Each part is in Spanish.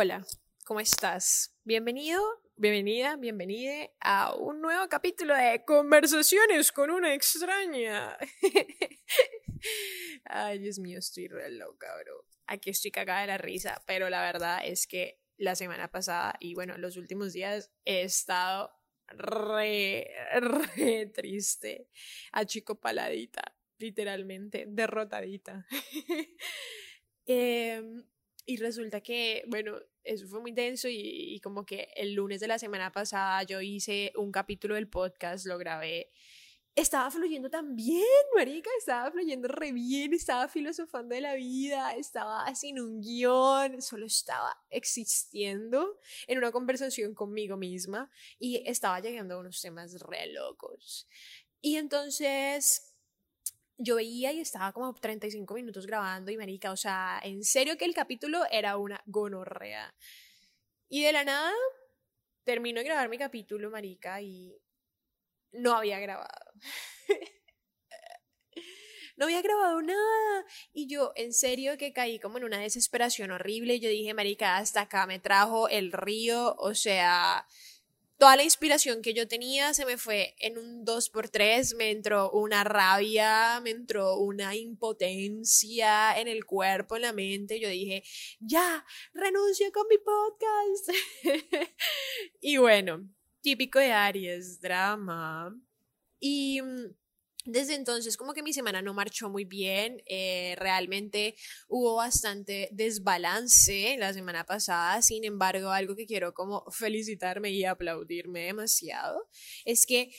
Hola, ¿cómo estás? Bienvenido, bienvenida, bienvenida a un nuevo capítulo de Conversaciones con una extraña. Ay, Dios mío, estoy re loca, bro. Aquí estoy cagada de la risa, pero la verdad es que la semana pasada y bueno, los últimos días he estado re, re triste, achicopaladita, literalmente, derrotadita. Em, y resulta que, bueno, eso fue muy denso y, y, como que el lunes de la semana pasada yo hice un capítulo del podcast, lo grabé. Estaba fluyendo tan bien, marica, estaba fluyendo re bien, estaba filosofando de la vida, estaba sin un guion, solo estaba existiendo en una conversación conmigo misma y estaba llegando a unos temas re locos. Y entonces yo veía y estaba como 35 minutos grabando y marica, o sea, en serio que el capítulo era una gonorrea. Y de la nada termino de grabar mi capítulo, marica, y no había grabado. no había grabado nada. Y yo, en serio, que caí como en una desesperación horrible. Yo dije, marica, hasta acá me trajo el río, o sea, toda la inspiración que yo tenía se me fue en un 2x3, me entró una rabia, me entró una impotencia en el cuerpo, en la mente, yo dije, ya, renuncio con mi podcast. y bueno, típico de Aries, drama. Y mm, desde entonces como que mi semana no marchó muy bien, eh, realmente hubo bastante desbalance la semana pasada, sin embargo algo que quiero como felicitarme y aplaudirme demasiado es que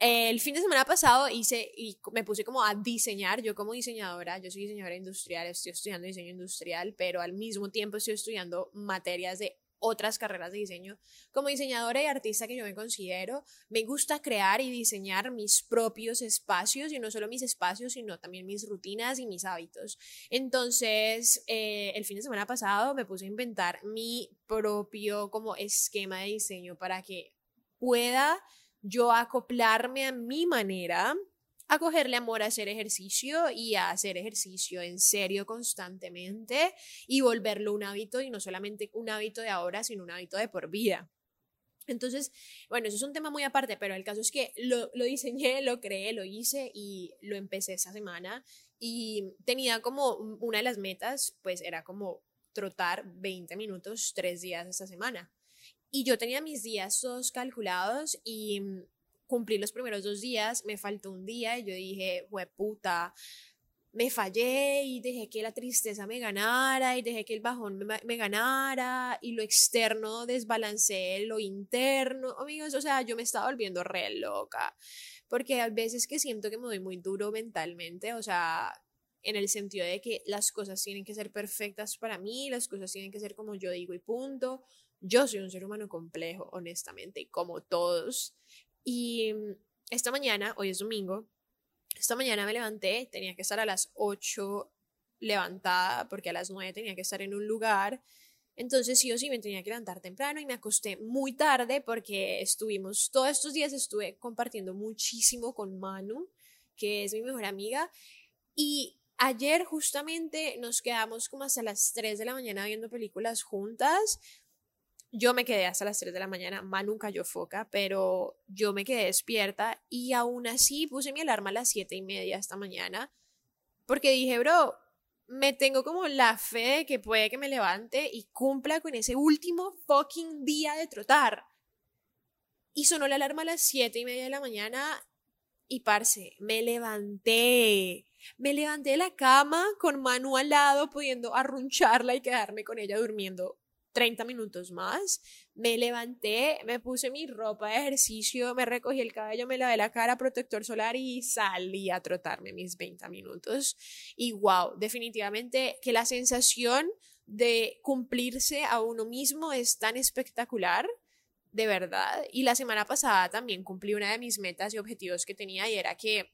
el fin de semana pasado hice y me puse como a diseñar, yo como diseñadora, yo soy diseñadora industrial, estoy estudiando diseño industrial, pero al mismo tiempo estoy estudiando materias de otras carreras de diseño. Como diseñadora y artista que yo me considero, me gusta crear y diseñar mis propios espacios y no solo mis espacios, sino también mis rutinas y mis hábitos. Entonces, eh, el fin de semana pasado me puse a inventar mi propio como esquema de diseño para que pueda yo acoplarme a mi manera a cogerle amor a hacer ejercicio y a hacer ejercicio en serio constantemente y volverlo un hábito y no solamente un hábito de ahora, sino un hábito de por vida. Entonces, bueno, eso es un tema muy aparte, pero el caso es que lo, lo diseñé, lo creé, lo hice y lo empecé esta semana y tenía como una de las metas, pues era como trotar 20 minutos tres días esta semana. Y yo tenía mis días todos calculados y cumplí los primeros dos días, me faltó un día y yo dije, puta, me fallé y dejé que la tristeza me ganara y dejé que el bajón me, ganara y lo externo desbalanceé lo interno. Amigos, o sea, yo me estaba volviendo re loca porque a veces que siento que me doy muy duro mentalmente, o sea, en el sentido de que las cosas tienen que ser perfectas para mí, las cosas tienen que ser como yo digo y punto. Yo soy un ser humano complejo, honestamente, como todos. Y mm, esta mañana, hoy es domingo, esta mañana me levanté, tenía que estar a las 8 levantada porque a las 9 tenía que estar en un lugar. Entonces sí o sí me tenía que levantar temprano y me acosté muy tarde porque estuvimos, todos estos días estuve compartiendo muchísimo con Manu, que es mi mejor amiga. Y ayer justamente nos quedamos como hasta las 3 de la mañana viendo películas juntas yo me quedé hasta las 3 de la mañana, Manu cayó foca, pero yo me quedé despierta y aún así puse mi alarma a las 7 y media esta mañana porque dije, bro, me tengo como la fe de que puede que me levante y cumpla con ese último fucking día de trotar. Y sonó la alarma a las 7 y media de la mañana y parce, me levanté. Me levanté de la cama con Manu al lado, pudiendo arruncharla y quedarme con ella durmiendo 30 minutos más. Me levanté, me puse mi ropa de ejercicio, me recogí el cabello, me lavé la cara, protector solar y salí a trotarme mis 20 minutos. Y wow, definitivamente que la sensación de cumplirse a uno mismo es tan espectacular, de verdad. Y la semana pasada también cumplí una de mis metas y objetivos que tenía y era que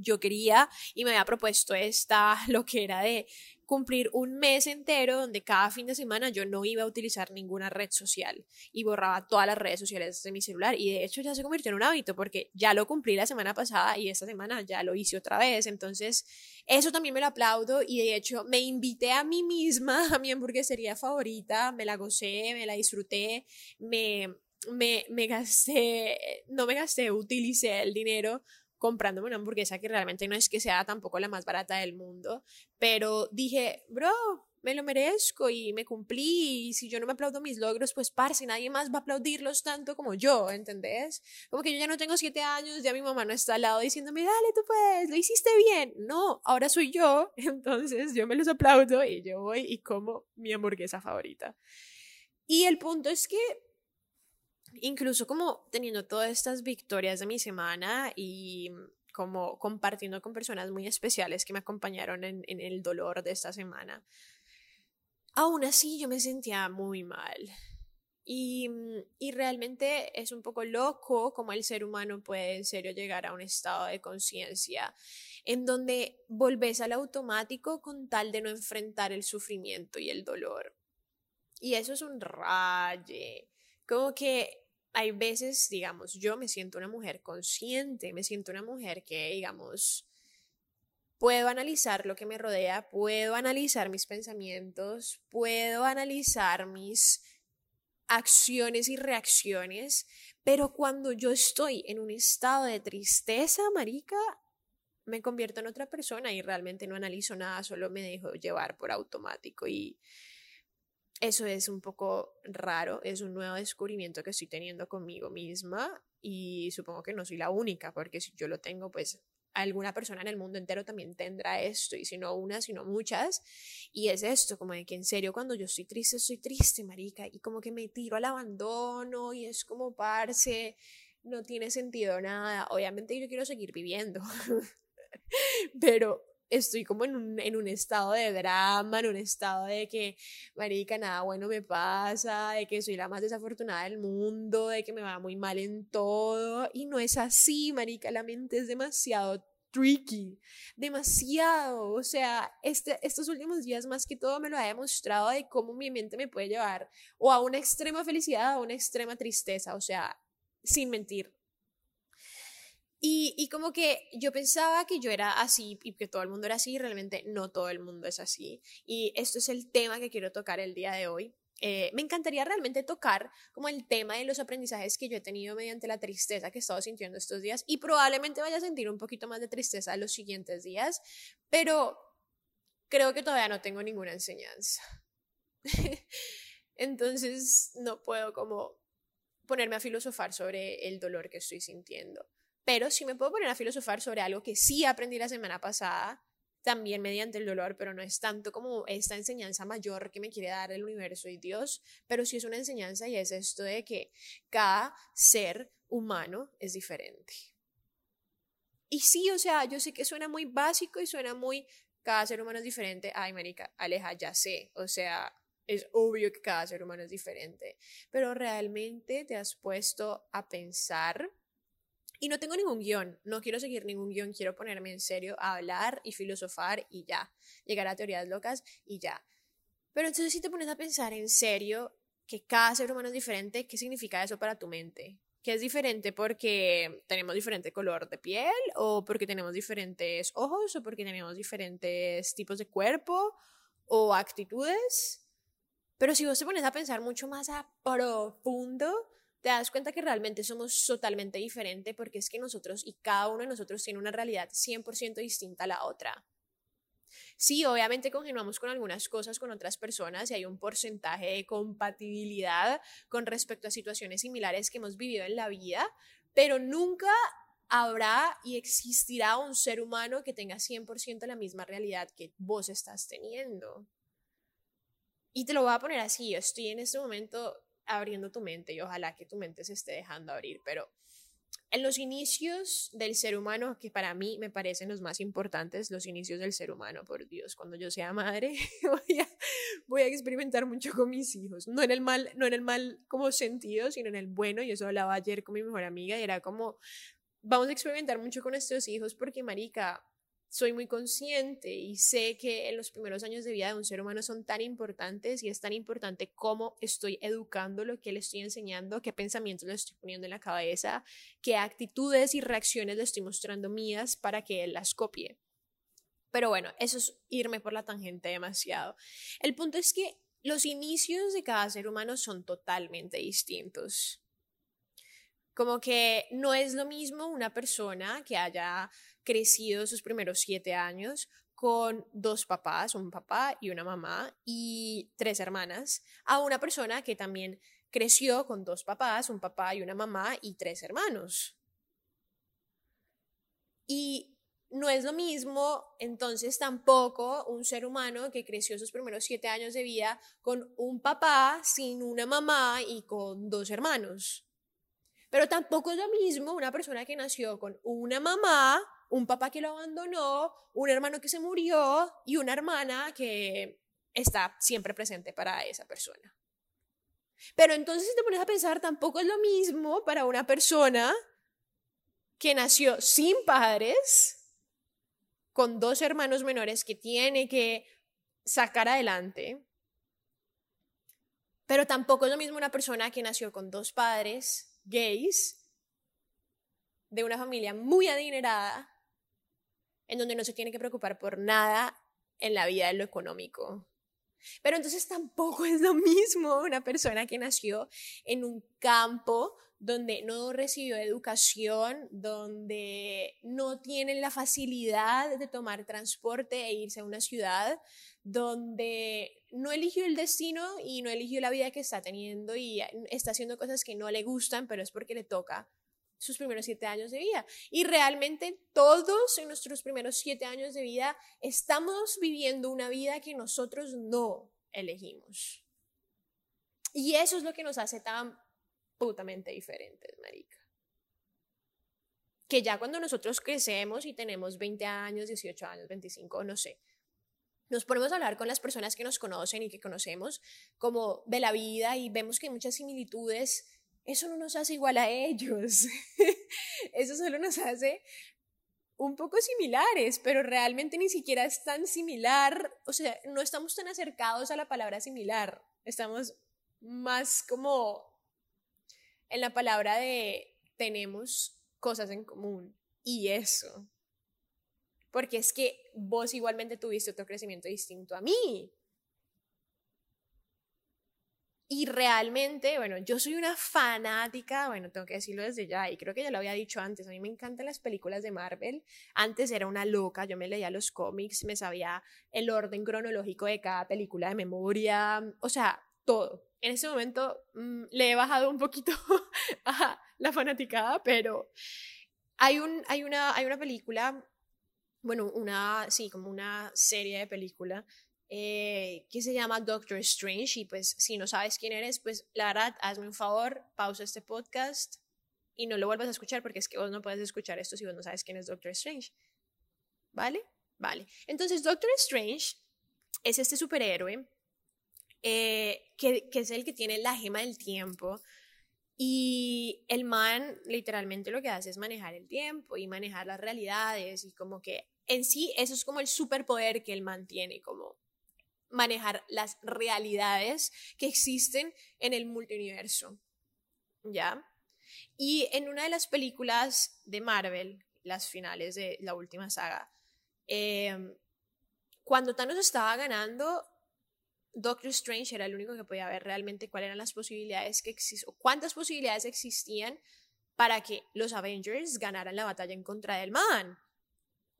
yo quería y me había propuesto esta, lo que era de cumplir un mes entero donde cada fin de semana yo no iba a utilizar ninguna red social y borraba todas las redes sociales de mi celular. Y de hecho ya se convirtió en un hábito porque ya lo cumplí la semana pasada y esta semana ya lo hice otra vez, entonces eso también me lo aplaudo y de hecho me invité a mí misma a mi hamburguesería favorita, me la gocé, me la disfruté, me me, me gasté, no me gasté, utilicé el dinero comprándome una hamburguesa que realmente no es que sea tampoco la más barata del mundo, pero dije, bro, me lo merezco y me cumplí y si yo no me aplaudo mis logros, pues parce, nadie más va a aplaudirlos tanto como yo, ¿entendés? Como que yo ya no tengo siete años, ya mi mamá no está al lado diciéndome, dale, tú puedes, lo hiciste bien. No, ahora soy yo, entonces yo me los aplaudo y yo voy y como mi hamburguesa favorita. Y el punto es que incluso como teniendo todas estas victorias de mi semana y como compartiendo con personas muy especiales que me acompañaron en, el dolor de esta semana, aún así yo me sentía muy mal. Y, y, realmente es un poco loco como el ser humano puede en serio llegar a un estado de conciencia en donde volvés al automático con tal de no enfrentar el sufrimiento y el dolor. Y eso es un raye. Como que hay veces, digamos, yo me siento una mujer consciente, me siento una mujer que, digamos, puedo analizar lo que me rodea, puedo analizar mis pensamientos, puedo analizar mis acciones y reacciones, pero cuando yo estoy en un estado de tristeza, marica, me convierto en otra persona y realmente no analizo nada, solo me dejo llevar por automático y eso es un poco raro, es un nuevo descubrimiento que estoy teniendo conmigo misma y supongo que no soy la única, porque si yo lo tengo, pues alguna persona en el mundo entero también tendrá esto, y si no una, sino muchas, y es esto, como de que en serio cuando yo estoy triste, estoy triste, marica, y como que me tiro al abandono, y es como parce, no tiene sentido nada, obviamente yo quiero seguir viviendo, pero estoy como en un, en un estado de drama, en un estado de que, marica, nada bueno me pasa, de que soy la más desafortunada del mundo, de que me va muy mal en todo. Y no es así, marica, la mente es demasiado tricky, demasiado. O sea, este, estos últimos días más que todo me lo ha demostrado de cómo mi mente me puede llevar o a una extrema felicidad o a una extrema tristeza. O sea, sin mentir, y, como que yo pensaba que yo era así y que todo el mundo era así, y realmente no todo el mundo es así. Y esto es el tema que quiero tocar el día de hoy. Eh, me encantaría realmente tocar como el tema de los aprendizajes que yo he tenido mediante la tristeza que he estado sintiendo estos días y probablemente vaya a sentir un poquito más de tristeza los siguientes días, pero creo que todavía no tengo ninguna enseñanza. Entonces no puedo como ponerme a filosofar sobre el dolor que estoy sintiendo. Pero sí me puedo poner a filosofar sobre algo que sí aprendí la semana pasada, también mediante el dolor, pero no es tanto como esta enseñanza mayor que me quiere dar el universo y Dios, pero sí es una enseñanza y es esto de que cada ser humano es diferente. Y sí, o sea, yo sé que suena muy básico y suena muy, cada ser humano es diferente. Ay, marica, Aleja, ya sé, o sea, es obvio que cada ser humano es diferente, pero realmente te has puesto a pensar y no tengo ningún guion, no quiero seguir ningún guion, quiero ponerme en serio a hablar y filosofar y ya, llegar a teorías locas y ya. Pero entonces si te pones a pensar en serio que cada ser humano es diferente, ¿qué significa eso para tu mente? ¿Que es diferente porque tenemos diferente color de piel o porque tenemos diferentes ojos o porque tenemos diferentes tipos de cuerpo o actitudes? Pero si vos te pones a pensar mucho más a profundo, te das cuenta que realmente somos totalmente diferentes porque es que nosotros y cada uno de nosotros tiene una realidad 100% distinta a la otra. Sí, obviamente congeniamos con algunas cosas con otras personas y hay un porcentaje de compatibilidad con respecto a situaciones similares que hemos vivido en la vida, pero nunca habrá y existirá un ser humano que tenga 100% la misma realidad que vos estás teniendo. Y te lo voy a poner así, yo estoy en este momento abriendo tu mente y ojalá que tu mente se esté dejando abrir, pero en los inicios del ser humano, que para mí me parecen los más importantes, los inicios del ser humano, por Dios, cuando yo sea madre, voy a, experimentar mucho con mis hijos, no en el mal, no en el mal como sentido, sino en el bueno, y eso hablaba ayer con mi mejor amiga, y era como, vamos a experimentar mucho con nuestros hijos porque, Marica, soy muy consciente y sé que en los primeros años de vida de un ser humano son tan importantes y es tan importante cómo estoy educando, lo que le estoy enseñando, qué pensamientos le estoy poniendo en la cabeza, qué actitudes y reacciones le estoy mostrando mías para que él las copie. Pero bueno, eso es irme por la tangente demasiado. El punto es que los inicios de cada ser humano son totalmente distintos. Como que no es lo mismo una persona que haya crecido sus primeros siete años con dos papás, un papá y una mamá y tres hermanas, a una persona que también creció con dos papás, un papá y una mamá y tres hermanos. Y no es lo mismo, entonces tampoco un ser humano que creció sus primeros siete años de vida con un papá sin una mamá y con dos hermanos. Pero tampoco es lo mismo una persona que nació con una mamá, un papá que lo abandonó, un hermano que se murió y una hermana que está siempre presente para esa persona. Pero entonces te pones a pensar, tampoco es lo mismo para una persona que nació sin padres, con dos hermanos menores que tiene que sacar adelante. Pero tampoco es lo mismo una persona que nació con dos padres gays, de una familia muy adinerada, en donde no se tiene que preocupar por nada en la vida de lo económico. Pero entonces tampoco es lo mismo una persona que nació en un campo donde no recibió educación, donde no tienen la facilidad de tomar transporte e irse a una ciudad, donde no eligió el destino y no eligió la vida que está teniendo y está haciendo cosas que no le gustan, pero es porque le toca sus primeros siete años de vida. Y realmente todos en nuestros primeros siete años de vida estamos viviendo una vida que nosotros no elegimos. Y eso es lo que nos hace tan putamente diferentes, marica. Que ya cuando nosotros crecemos y tenemos 20 años, 18 años, 25, no sé, nos ponemos a hablar con las personas que nos conocen y que conocemos como de la vida y vemos que hay muchas similitudes, eso no nos hace igual a ellos. eso solo nos hace un poco similares, pero realmente ni siquiera es tan similar, o sea, no estamos tan acercados a la palabra similar, estamos más como en la palabra de tenemos cosas en común y eso. Porque es que vos igualmente tuviste otro crecimiento distinto a mí. Y realmente, bueno, yo soy una fanática, bueno, tengo que decirlo desde ya, y creo que ya lo había dicho antes, a mí me encantan las películas de Marvel. Antes era una loca, yo me leía los cómics, me sabía el orden cronológico de cada película de memoria, o sea, todo en ese momento mm, le he bajado un poquito a la fanaticada, pero hay, un, hay, una, hay una película, bueno, una, sí, como una serie de película eh, que se llama Doctor Strange y pues si no sabes quién eres, pues la verdad, hazme un favor, pausa este podcast y no lo vuelvas a escuchar porque es que vos no puedes escuchar esto si vos no sabes quién es Doctor Strange. ¿Vale? Vale. Entonces, Doctor Strange es este superhéroe eh, que, es el que tiene la gema del tiempo. Y el man literalmente lo que hace es manejar el tiempo y manejar las realidades y como que en sí eso es como el superpoder que el man tiene, como manejar las realidades que existen en el multiverso ¿Ya? Y en una de las películas de Marvel, las finales de la última saga, eh, cuando Thanos estaba ganando, Doctor Strange era el único que podía ver realmente cuáles eran las posibilidades que existían, cuántas posibilidades existían para que los Avengers ganaran la batalla en contra del man.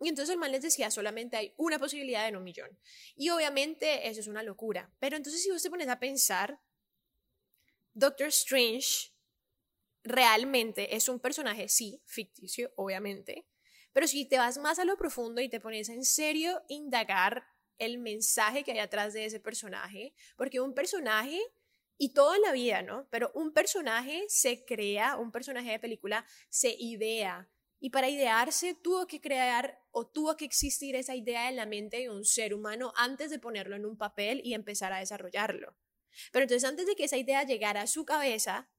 Y entonces el man les decía, solamente hay una posibilidad en un millón. Y obviamente eso es una locura. Pero entonces si vos te pones a pensar, Doctor Strange realmente es un personaje, sí, ficticio, obviamente. Pero si te vas más a lo profundo y te pones en serio indagar el mensaje que hay atrás de ese personaje, porque un personaje, y todo en la vida, ¿no? Pero un personaje se crea, un personaje de película se idea, y para idearse tuvo que crear o tuvo que existir esa idea en la mente de un ser humano antes de ponerlo en un papel y empezar a desarrollarlo. Pero entonces antes de que esa idea llegara a su cabeza,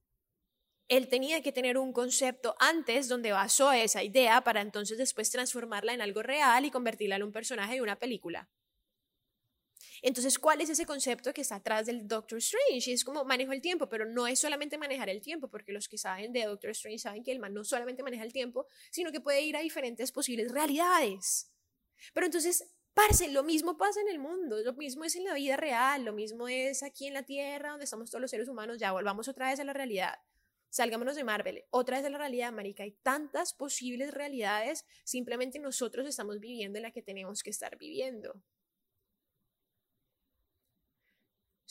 él tenía que tener un concepto antes donde basó esa idea para entonces después transformarla en algo real y convertirla en un personaje de una película. Entonces, ¿cuál es ese concepto que está atrás del Doctor Strange? Es como manejo el tiempo, pero no es solamente manejar el tiempo, porque los que saben de Doctor Strange saben que el no solamente maneja el tiempo, sino que puede ir a diferentes posibles realidades. Pero entonces, parce, lo mismo pasa en el mundo, lo mismo es en la vida real, lo mismo es aquí en la Tierra, donde estamos todos los seres humanos, ya volvamos otra vez a la realidad. Salgámonos de Marvel, otra vez a la realidad, marica, hay tantas posibles realidades, simplemente nosotros estamos viviendo en la que tenemos que estar viviendo.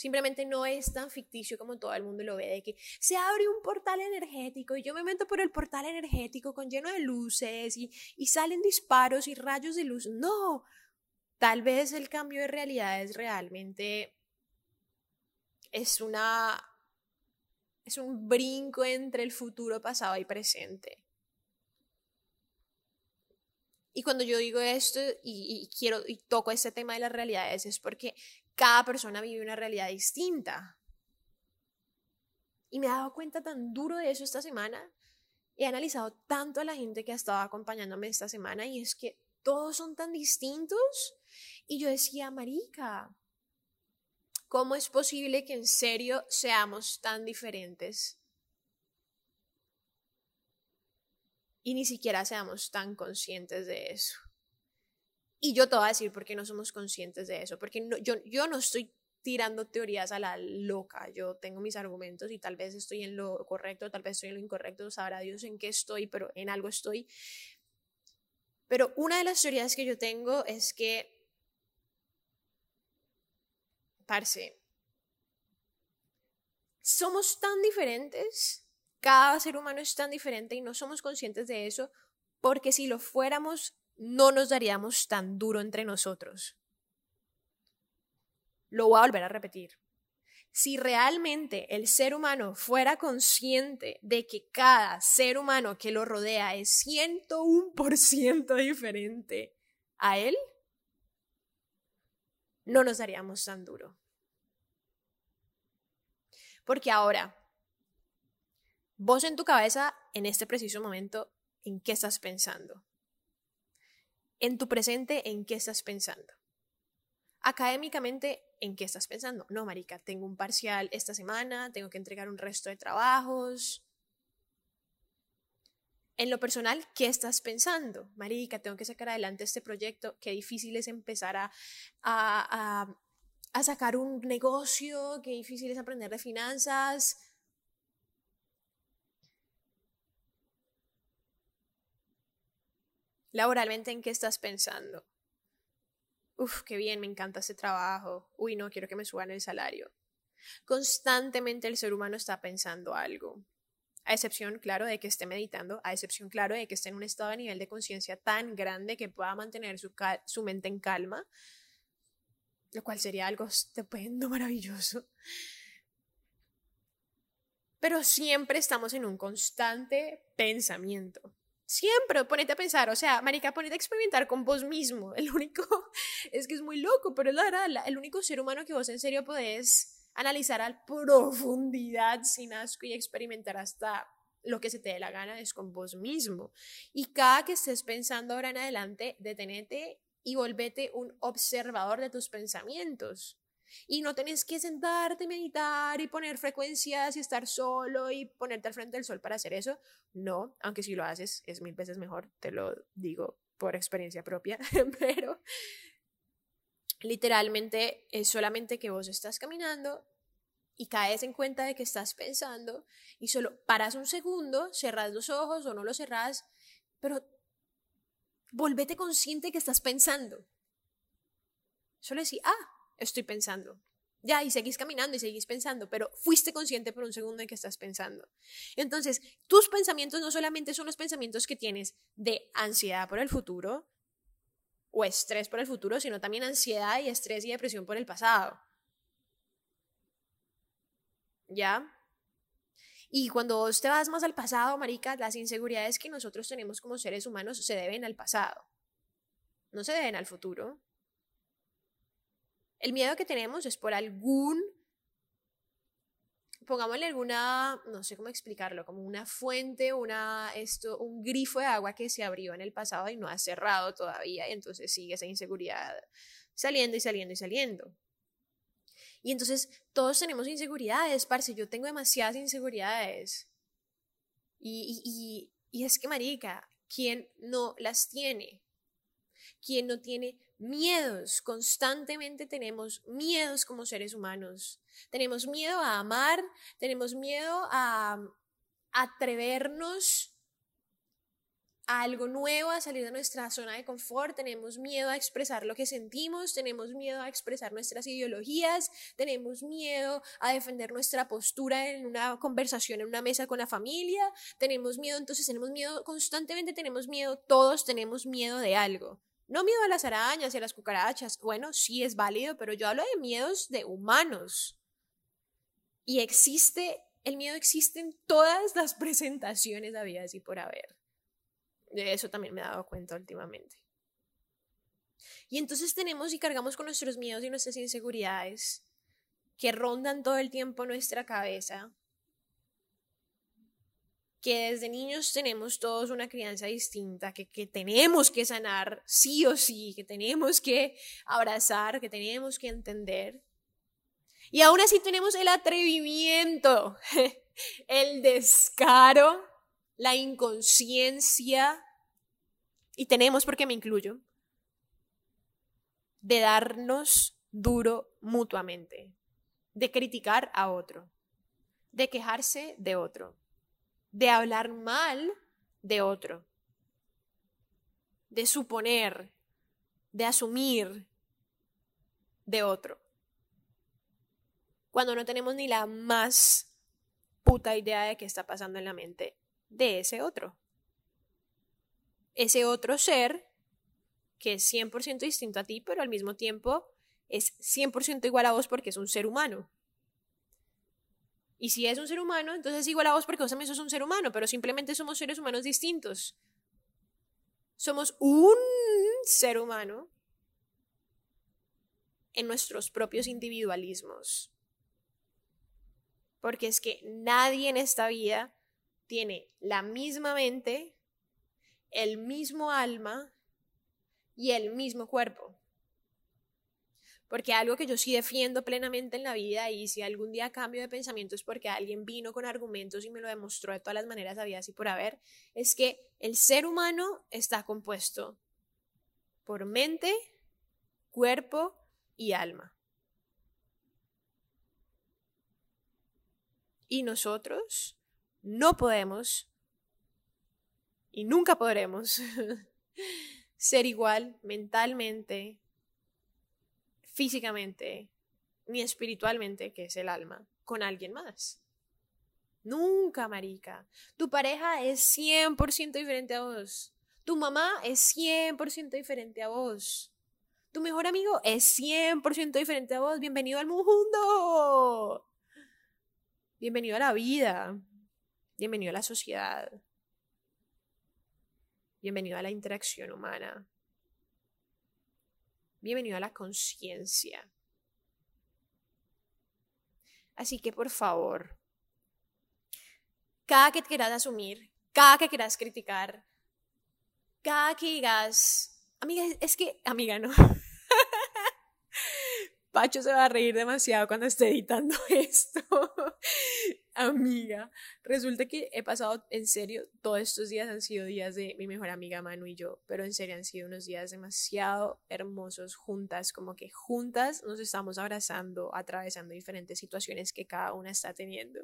Simplemente no es tan ficticio como todo el mundo lo ve, de que se abre un portal energético y yo me meto por el portal energético con lleno de luces y, y salen disparos y rayos de luz. No, tal vez el cambio de realidad es realmente es una es un brinco entre el futuro, pasado y presente. Y cuando yo digo esto y, y, quiero y toco este tema de las realidades es porque cada persona vive una realidad distinta. Y me he dado cuenta tan duro de eso esta semana. He analizado tanto a la gente que ha estado acompañándome esta semana y es que todos son tan distintos. Y yo decía, Marica, ¿cómo es posible que en serio seamos tan diferentes? Y ni siquiera seamos tan conscientes de eso. Y yo te voy a decir por qué no somos conscientes de eso, porque yo, yo no estoy tirando teorías a la loca, yo tengo mis argumentos y tal vez estoy en lo correcto, tal vez estoy en lo incorrecto, sabrá Dios en qué estoy, pero en algo estoy. Pero una de las teorías que yo tengo es que, parce, somos tan diferentes, cada ser humano es tan diferente y no somos conscientes de eso, porque si lo fuéramos, no nos daríamos tan duro entre nosotros. Lo voy a volver a repetir. Si realmente el ser humano fuera consciente de que cada ser humano que lo rodea es 101% diferente a él, no nos daríamos tan duro. Porque ahora, vos en tu cabeza, en este preciso momento, ¿en qué estás pensando? En tu presente, ¿en qué estás pensando? Académicamente, ¿en qué estás pensando? No, marica, tengo un parcial esta semana, tengo que entregar un resto de trabajos. En lo personal, ¿qué estás pensando? Marica, tengo que sacar adelante este proyecto, qué difícil es empezar a, a, a sacar un negocio, qué difícil es aprender de finanzas, Laboralmente, ¿en qué estás pensando? Uf, qué bien, me encanta ese trabajo. Uy, no, quiero que me suban el salario. Constantemente el ser humano está pensando algo. A excepción, claro, de que esté meditando, a excepción, claro, de que esté en un estado de nivel de conciencia tan grande que pueda mantener su, su mente en calma, lo cual sería algo estupendo, maravilloso. Pero siempre estamos en un constante pensamiento. Siempre, ponete a pensar, o sea, marica, ponete a experimentar con vos mismo. El único, es que es muy loco, pero es la verdad, el único ser humano que vos en serio podés analizar a profundidad sin asco y experimentar hasta lo que se te dé la gana es con vos mismo. Y cada que estés pensando ahora en adelante, detenete y volvete un observador de tus pensamientos. Y no tenés que sentarte, meditar y poner frecuencias y estar solo y ponerte al frente del sol para hacer eso. No, aunque si lo haces es mil veces mejor, te lo digo por experiencia propia, pero literalmente es solamente que vos estás caminando y caes en cuenta de que estás pensando y solo paras un segundo, cerras los ojos o no los cerras, pero volvete consciente que estás pensando. Solo decir, ah, estoy pensando. Ya, y seguís caminando y seguís pensando, pero fuiste consciente por un segundo en que estás pensando. Entonces, tus pensamientos no solamente son los pensamientos que tienes de ansiedad por el futuro o estrés por el futuro, sino también ansiedad y estrés y depresión por el pasado. ¿Ya? Y cuando vos te vas más al pasado, marica, las inseguridades que nosotros tenemos como seres humanos se deben al pasado. No se deben al futuro. El miedo que tenemos es por algún pongámosle alguna, no sé cómo explicarlo, como una fuente, una, esto, un grifo de agua que se abrió en el pasado y no ha cerrado todavía, y entonces sigue esa inseguridad saliendo y saliendo y saliendo. Y entonces todos tenemos inseguridades, parce, yo tengo demasiadas inseguridades. Y, y, y, y es que, marica, ¿quién no las tiene? ¿Quién no tiene miedos? Constantemente tenemos miedos como seres humanos. Tenemos miedo a amar, tenemos miedo a atrevernos a algo nuevo, a salir de nuestra zona de confort, tenemos miedo a expresar lo que sentimos, tenemos miedo a expresar nuestras ideologías, tenemos miedo a defender nuestra postura en una conversación, en una mesa con la familia, tenemos miedo, entonces tenemos miedo, constantemente tenemos miedo, todos tenemos miedo de algo. No miedo a las arañas y a las cucarachas, bueno, sí es válido, pero yo hablo de miedos de humanos. Y existe, el miedo existe en todas las presentaciones habidas y por haber. De eso también me he dado cuenta últimamente. Y entonces tenemos y cargamos con nuestros miedos y nuestras inseguridades que rondan todo el tiempo nuestra cabeza, que desde niños tenemos todos una crianza distinta, que, que, tenemos que sanar sí o sí, que tenemos que abrazar, que tenemos que entender. Y aún así tenemos el atrevimiento, el descaro la inconsciencia, y tenemos, porque me incluyo, de darnos duro mutuamente, de criticar a otro, de quejarse de otro, de hablar mal de otro, de suponer, de asumir de otro. Cuando no tenemos ni la más puta idea de qué está pasando en la mente de ese otro. Ese otro ser que es 100% distinto a ti, pero al mismo tiempo es 100% igual a vos porque es un ser humano. Y si es un ser humano, entonces es igual a vos porque vos también sos un ser humano, pero simplemente somos seres humanos distintos. Somos un ser humano en nuestros propios individualismos. Porque es que nadie en esta vida tiene la misma mente, el mismo alma y el mismo cuerpo. Porque algo que yo sí defiendo plenamente en la vida y si algún día cambio de pensamiento es porque alguien vino con argumentos y me lo demostró de todas las maneras habidas y por haber, es que el ser humano está compuesto por mente, cuerpo y alma. Y nosotros no podemos y nunca podremos ser igual mentalmente, físicamente, ni espiritualmente, que es el alma, con alguien más. Nunca, marica. Tu pareja es 100% diferente a vos. Tu mamá es 100% diferente a vos. Tu mejor amigo es 100% diferente a vos. Bienvenido al mundo. Bienvenido a la vida. Bienvenido a la sociedad. Bienvenido a la interacción humana. Bienvenido a la conciencia. Así que por favor, cada que quieras asumir, cada que quieras criticar, cada que digas, amiga, es que, amiga, no. Pacho se va a reír demasiado cuando esté editando esto. amiga. Resulta que he pasado, en serio, todos estos días han sido días de mi mejor amiga Manu y yo, pero en serio han sido unos días demasiado hermosos juntas, como que juntas nos estamos abrazando, atravesando diferentes situaciones que cada una está teniendo.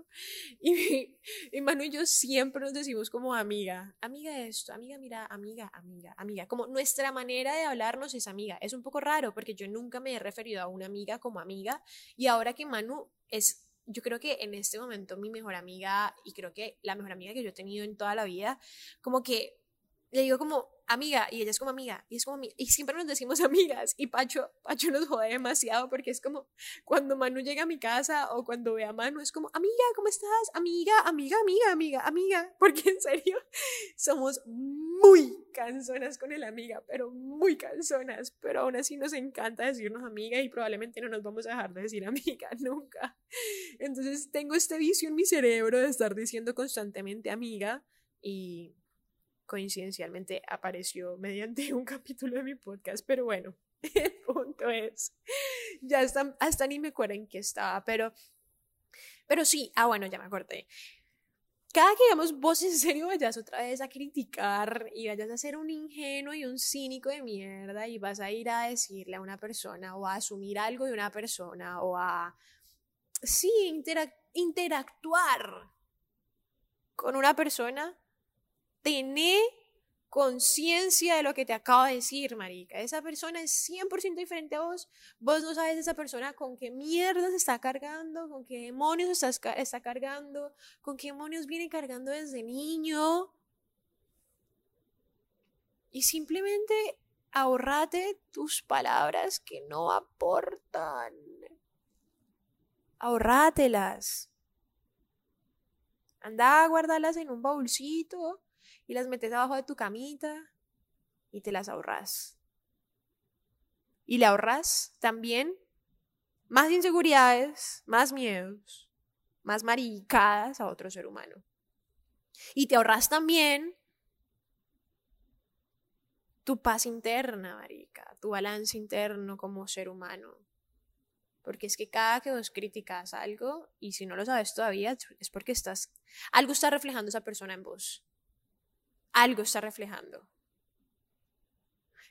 Y, Manu y yo siempre nos decimos como amiga, amiga esto, amiga mira, amiga, amiga, amiga, como nuestra manera de hablarnos es amiga. Es un poco raro porque yo nunca me he referido a una amiga como amiga y ahora que Manu es yo creo que en este momento mi mejor amiga y creo que la mejor amiga que yo he tenido en toda la vida, como que le digo como, amiga, y ella es como amiga, y es como y siempre nos decimos amigas, y Pacho, Pacho nos jode demasiado porque es como cuando Manu llega a mi casa o cuando ve a Manu es como, amiga, ¿cómo estás? Amiga, amiga, amiga, amiga, amiga, porque en serio somos muy canzonas con el amiga, pero muy canzonas, pero aún así nos encanta decirnos amiga y probablemente no nos vamos a dejar de decir amiga nunca. Entonces tengo este vicio en mi cerebro de estar diciendo constantemente amiga y coincidencialmente apareció mediante un capítulo de mi podcast, pero bueno, el punto es, ya hasta, hasta ni me acuerdo en qué estaba, pero, pero sí, ah bueno, ya me acordé. Cada que digamos vos en serio vayas otra vez a criticar y vayas a ser un ingenuo y un cínico de mierda y vas a ir a decirle a una persona o a asumir algo de una persona o a, sí, interactuar con una persona, tené conciencia de lo que te acabo de decir, marica. Esa persona es 100% diferente a vos. Vos no sabes esa persona con qué mierda se está cargando, con qué demonios está, está cargando, con qué demonios viene cargando desde niño. Y simplemente ahorrate tus palabras que no aportan. Ahorrátelas. Anda a guardarlas en un baúlcito y las metes abajo de tu camita y te las ahorras. Y le ahorras también más inseguridades, más miedos, más maricadas a otro ser humano. Y te ahorras también tu paz interna, marica, tu balance interno como ser humano. Porque es que cada que vos criticas algo, y si no lo sabes todavía, es porque estás, algo está reflejando esa persona en vos algo está reflejando.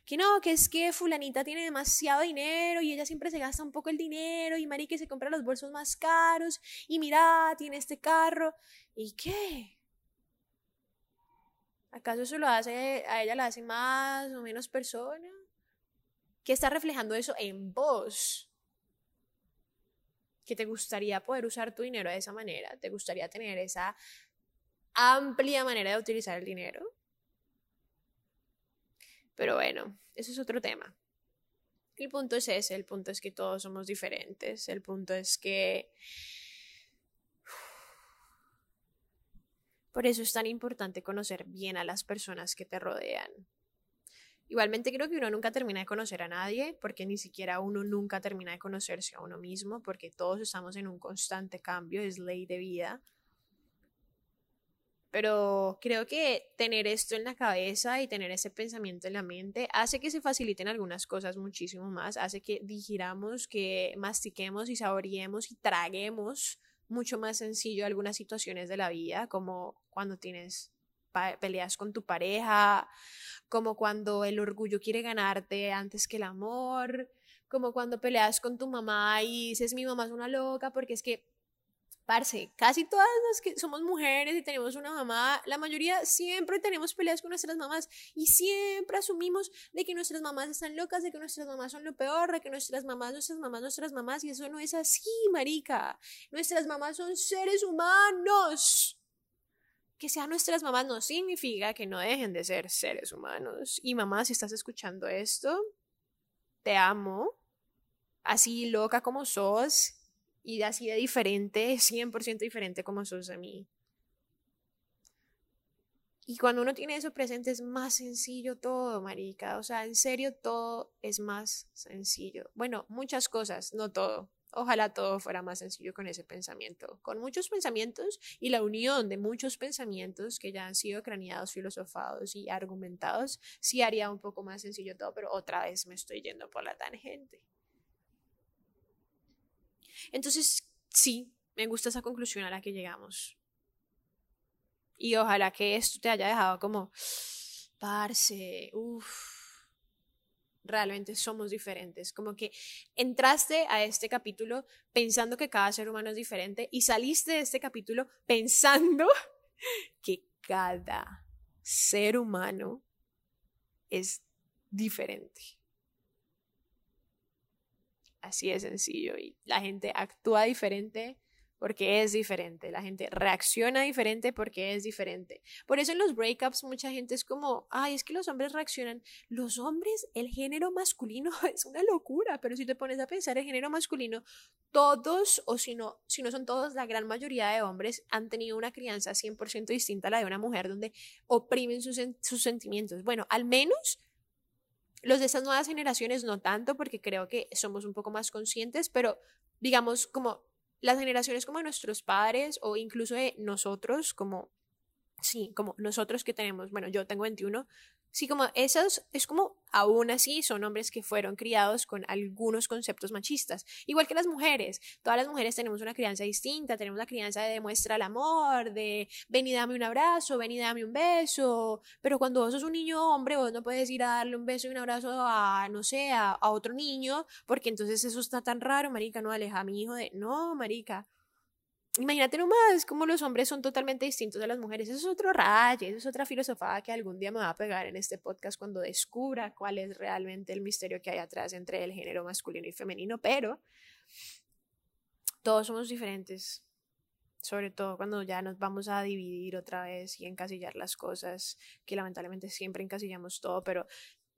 Que no, que es que fulanita tiene demasiado dinero y ella siempre se gasta un poco el dinero y Mari se compra los bolsos más caros y mira, tiene este carro. ¿Y qué? ¿Acaso eso lo hace, a ella la hace más o menos persona? ¿Qué está reflejando eso en vos? que te gustaría poder usar tu dinero de esa manera, te gustaría tener esa amplia manera de utilizar el dinero. Pero bueno, eso es otro tema. El punto es ese, el punto es que todos somos diferentes, el punto es que... Por eso es tan importante conocer bien a las personas que te rodean. Igualmente creo que uno nunca termina de conocer a nadie, porque ni siquiera uno nunca termina de conocerse a uno mismo, porque todos estamos en un constante cambio, es ley de vida. Pero creo que tener esto en la cabeza y tener ese pensamiento en la mente hace que se faciliten algunas cosas muchísimo más, hace que digiramos, que mastiquemos y saboreemos y traguemos mucho más sencillo algunas situaciones de la vida, como cuando tienes peleas con tu pareja, como cuando el orgullo quiere ganarte antes que el amor, como cuando peleas con tu mamá y dices mi mamá es una loca porque es que Parce, casi todas las que somos mujeres y tenemos una mamá, la mayoría siempre tenemos peleas con nuestras mamás y siempre asumimos de que nuestras mamás están locas, de que nuestras mamás son lo peor, de que nuestras mamás, nuestras mamás, nuestras mamás, y eso no es así, marica. Nuestras mamás son seres humanos. Que sean nuestras mamás no significa que no dejen de ser seres humanos. Y mamá, si estás escuchando esto, te amo. Así loca como sos, y así de diferente, 100% diferente como sos a mí. Y cuando uno tiene eso presente es más sencillo todo, marica. O sea, en serio todo es más sencillo. Bueno, muchas cosas, no todo. Ojalá todo fuera más sencillo con ese pensamiento. Con muchos pensamientos y la unión de muchos pensamientos que ya han sido craneados, filosofados y argumentados, sí haría un poco más sencillo todo, pero otra vez me estoy yendo por la tangente. Entonces, sí, me gusta esa conclusión a la que llegamos. Y ojalá que esto te haya dejado como, parce, uff, realmente somos diferentes. Como que entraste a este capítulo pensando que cada ser humano es diferente y saliste de este capítulo pensando que cada ser humano es diferente. Así de sencillo. Y la gente actúa diferente porque es diferente. La gente reacciona diferente porque es diferente. Por eso en los breakups mucha gente es como, ay, es que los hombres reaccionan. Los hombres, el género masculino es una locura, pero si te pones a pensar el género masculino, todos, o si no, si no son todos, la gran mayoría de hombres han tenido una crianza 100% distinta a la de una mujer donde oprimen sus, sus sentimientos. Bueno, al menos los de estas nuevas generaciones no tanto, porque creo que somos un poco más conscientes, pero digamos como las generaciones como nuestros padres o incluso de nosotros, como, sí, como nosotros que tenemos, bueno, yo tengo 21, Sí, como esos, es como aún así son hombres que fueron criados con algunos conceptos machistas, igual que las mujeres. Todas las mujeres tenemos una crianza distinta, tenemos la crianza de demuestra el amor, de ven y dame un abrazo, ven y dame un beso, pero cuando vos sos un niño hombre, vos no puedes ir a darle un beso y un abrazo a, no sé, a, a otro niño, porque entonces eso está tan raro, marica, no aleja a mi hijo de, no, marica, imagínate nomás cómo los hombres son totalmente distintos de las mujeres. Eso es otro rayo, eso es otra filosofía que algún día me va a pegar en este podcast cuando descubra cuál es realmente el misterio que hay atrás entre el género masculino y femenino, pero todos somos diferentes. Sobre todo cuando ya nos vamos a dividir otra vez y encasillar las cosas, que lamentablemente siempre encasillamos todo, pero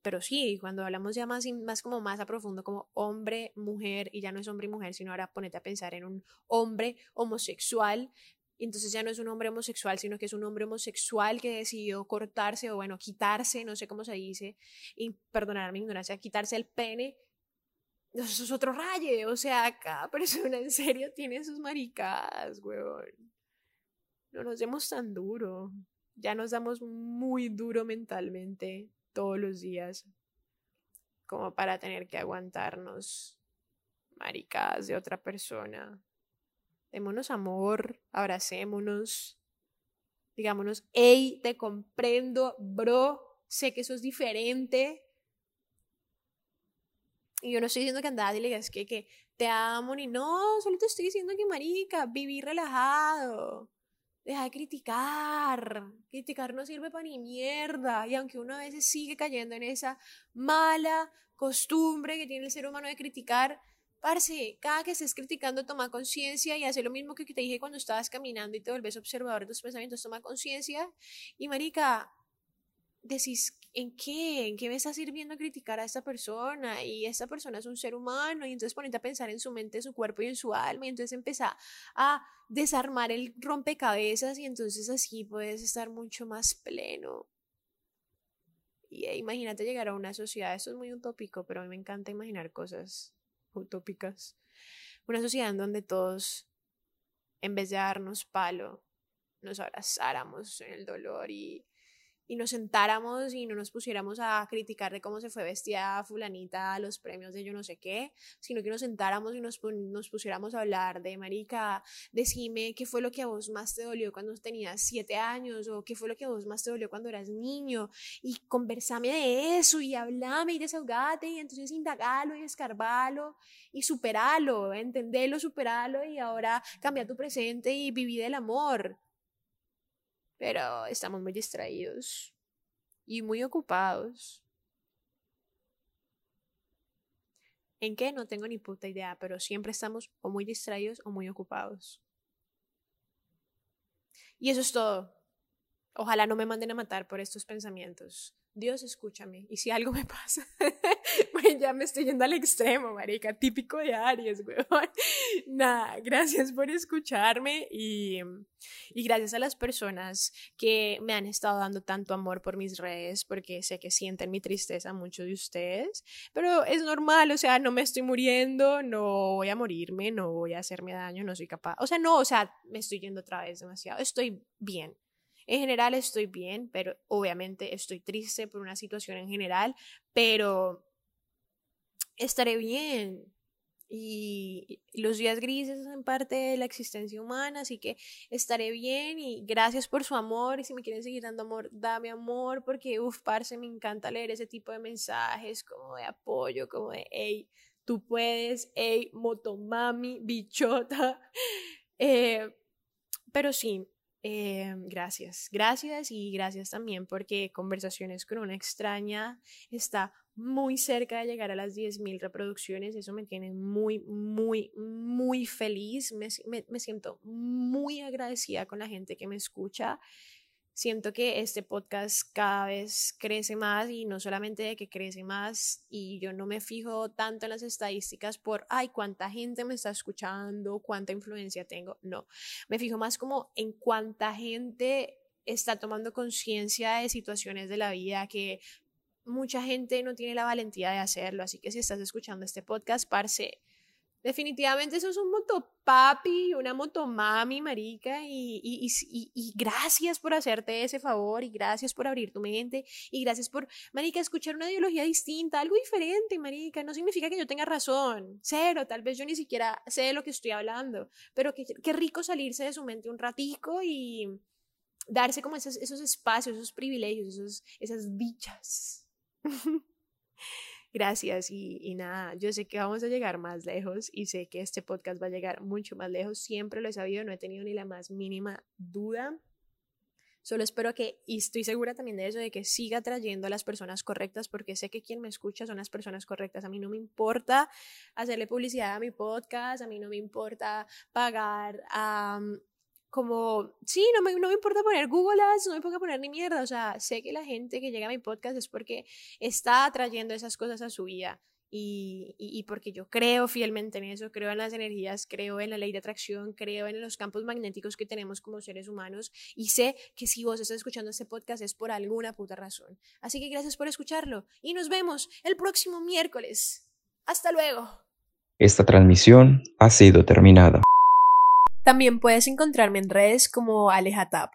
pero sí, cuando hablamos ya más, más como más a profundo, como hombre, mujer, y ya no es hombre y mujer, sino ahora ponete a pensar en un hombre homosexual, y entonces ya no es un hombre homosexual, sino que es un hombre homosexual que decidió cortarse o bueno, quitarse, no sé cómo se dice, y perdonar mi ignorancia, quitarse el pene. Eso es otro raye, o sea, cada persona en serio tiene sus maricadas, weón. No nos demos tan duro, ya nos damos muy duro mentalmente todos los días como para tener que aguantarnos maricadas de otra persona. Démonos amor, abracémonos, digámonos, hey, te comprendo, bro, sé que eso es diferente. Y yo no estoy diciendo que andás y le que, que te amo ni no, solo te estoy diciendo que marica, viví relajado. Deja de criticar. Criticar no sirve para ni mierda. Y aunque uno a veces sigue cayendo en esa mala costumbre que tiene el ser humano de criticar, parce, cada que estés criticando, toma conciencia y hace lo mismo que te dije cuando estabas caminando y te vuelves observador de tus pensamientos, toma conciencia. Y marica, decís, ¿en qué? ¿En qué me está sirviendo criticar a esta persona? Y esta persona es un ser humano, y entonces ponete a pensar en su mente, su cuerpo y en su alma, y entonces empezar a desarmar el rompecabezas, y entonces así puedes estar mucho más pleno. Y eh, imagínate llegar a una sociedad, eso es muy utópico, pero a mí me encanta imaginar cosas utópicas. Una sociedad en donde todos, en vez de darnos palo, nos abrazáramos en el dolor y y nos sentáramos y no nos pusiéramos a criticar de cómo se fue vestida fulanita a los premios de yo no sé qué, sino que nos sentáramos y nos, nos pusiéramos a hablar de, marica, decime qué fue lo que a vos más te dolió cuando tenías siete años o qué fue lo que a vos más te dolió cuando eras niño y conversame de eso y hablame y desahogate y entonces indagalo y escarbalo y superalo, entendelo, superalo y ahora cambia tu presente y viví del amor pero estamos muy distraídos y muy ocupados. ¿En qué? No tengo ni puta idea, pero siempre estamos o muy distraídos o muy ocupados. Y eso es todo. Ojalá no me manden a matar por estos pensamientos. Dios, escúchame. Y si algo me pasa, pues ya me estoy yendo al extremo, marica, típico de Aries, weón. Nada, gracias por escucharme y, y gracias a las personas que me han estado dando tanto amor por mis redes, porque sé que sienten mi tristeza muchos de ustedes, pero es normal, o sea, no me estoy muriendo, no voy a morirme, no voy a hacerme daño, no soy capaz. O sea, no, o sea, me estoy yendo otra vez demasiado, estoy bien en general estoy bien, pero obviamente estoy triste por una situación en general, pero estaré bien. Y los días grises son parte de la existencia humana, así que estaré bien y gracias por su amor. Y si me quieren seguir dando amor, dame amor, porque uff, parce, me encanta leer ese tipo de mensajes como de apoyo, como de hey, tú puedes, hey, motomami, bichota. Eh, pero sí, Eh, gracias, gracias y gracias también porque Conversaciones con una extraña está muy cerca de llegar a las 10.000 reproducciones. Eso me tiene muy, muy, muy feliz. Me, me, me siento muy agradecida con la gente que me escucha siento que este podcast cada vez crece más y no solamente de que crece más y yo no me fijo tanto en las estadísticas por, ay, cuánta gente me está escuchando, cuánta influencia tengo, no, me fijo más como en cuánta gente está tomando conciencia de situaciones de la vida que mucha gente no tiene la valentía de hacerlo, así que si estás escuchando este podcast, parce, Definitivamente eso es un motopapi, una motomami, marica, y, y, y, y, gracias por hacerte ese favor, y gracias por abrir tu mente, y gracias por, marica, escuchar una ideología distinta, algo diferente, marica, no significa que yo tenga razón, cero, tal vez yo ni siquiera sé de lo que estoy hablando, pero qué, qué rico salirse de su mente un ratico y darse como esos, esos espacios, esos privilegios, esos, esas dichas. Gracias y, nada, yo sé que vamos a llegar más lejos y sé que este podcast va a llegar mucho más lejos, siempre lo he sabido, no he tenido ni la más mínima duda. Solo espero que, y estoy segura también de eso, de que siga trayendo a las personas correctas, porque sé que quien me escucha son las personas correctas. A mí no me importa hacerle publicidad a mi podcast, a mí no me importa pagar a como, sí, no me, no me importa poner Google Ads, no me importa poner ni mierda, o sea, sé que la gente que llega a mi podcast es porque está atrayendo esas cosas a su vida y, y, porque yo creo fielmente en eso, creo en las energías, creo en la ley de atracción, creo en los campos magnéticos que tenemos como seres humanos y sé que si vos estás escuchando este podcast es por alguna puta razón. Así que gracias por escucharlo y nos vemos el próximo miércoles. Hasta luego. Esta transmisión ha sido terminada. También puedes encontrarme en redes como Alejatap.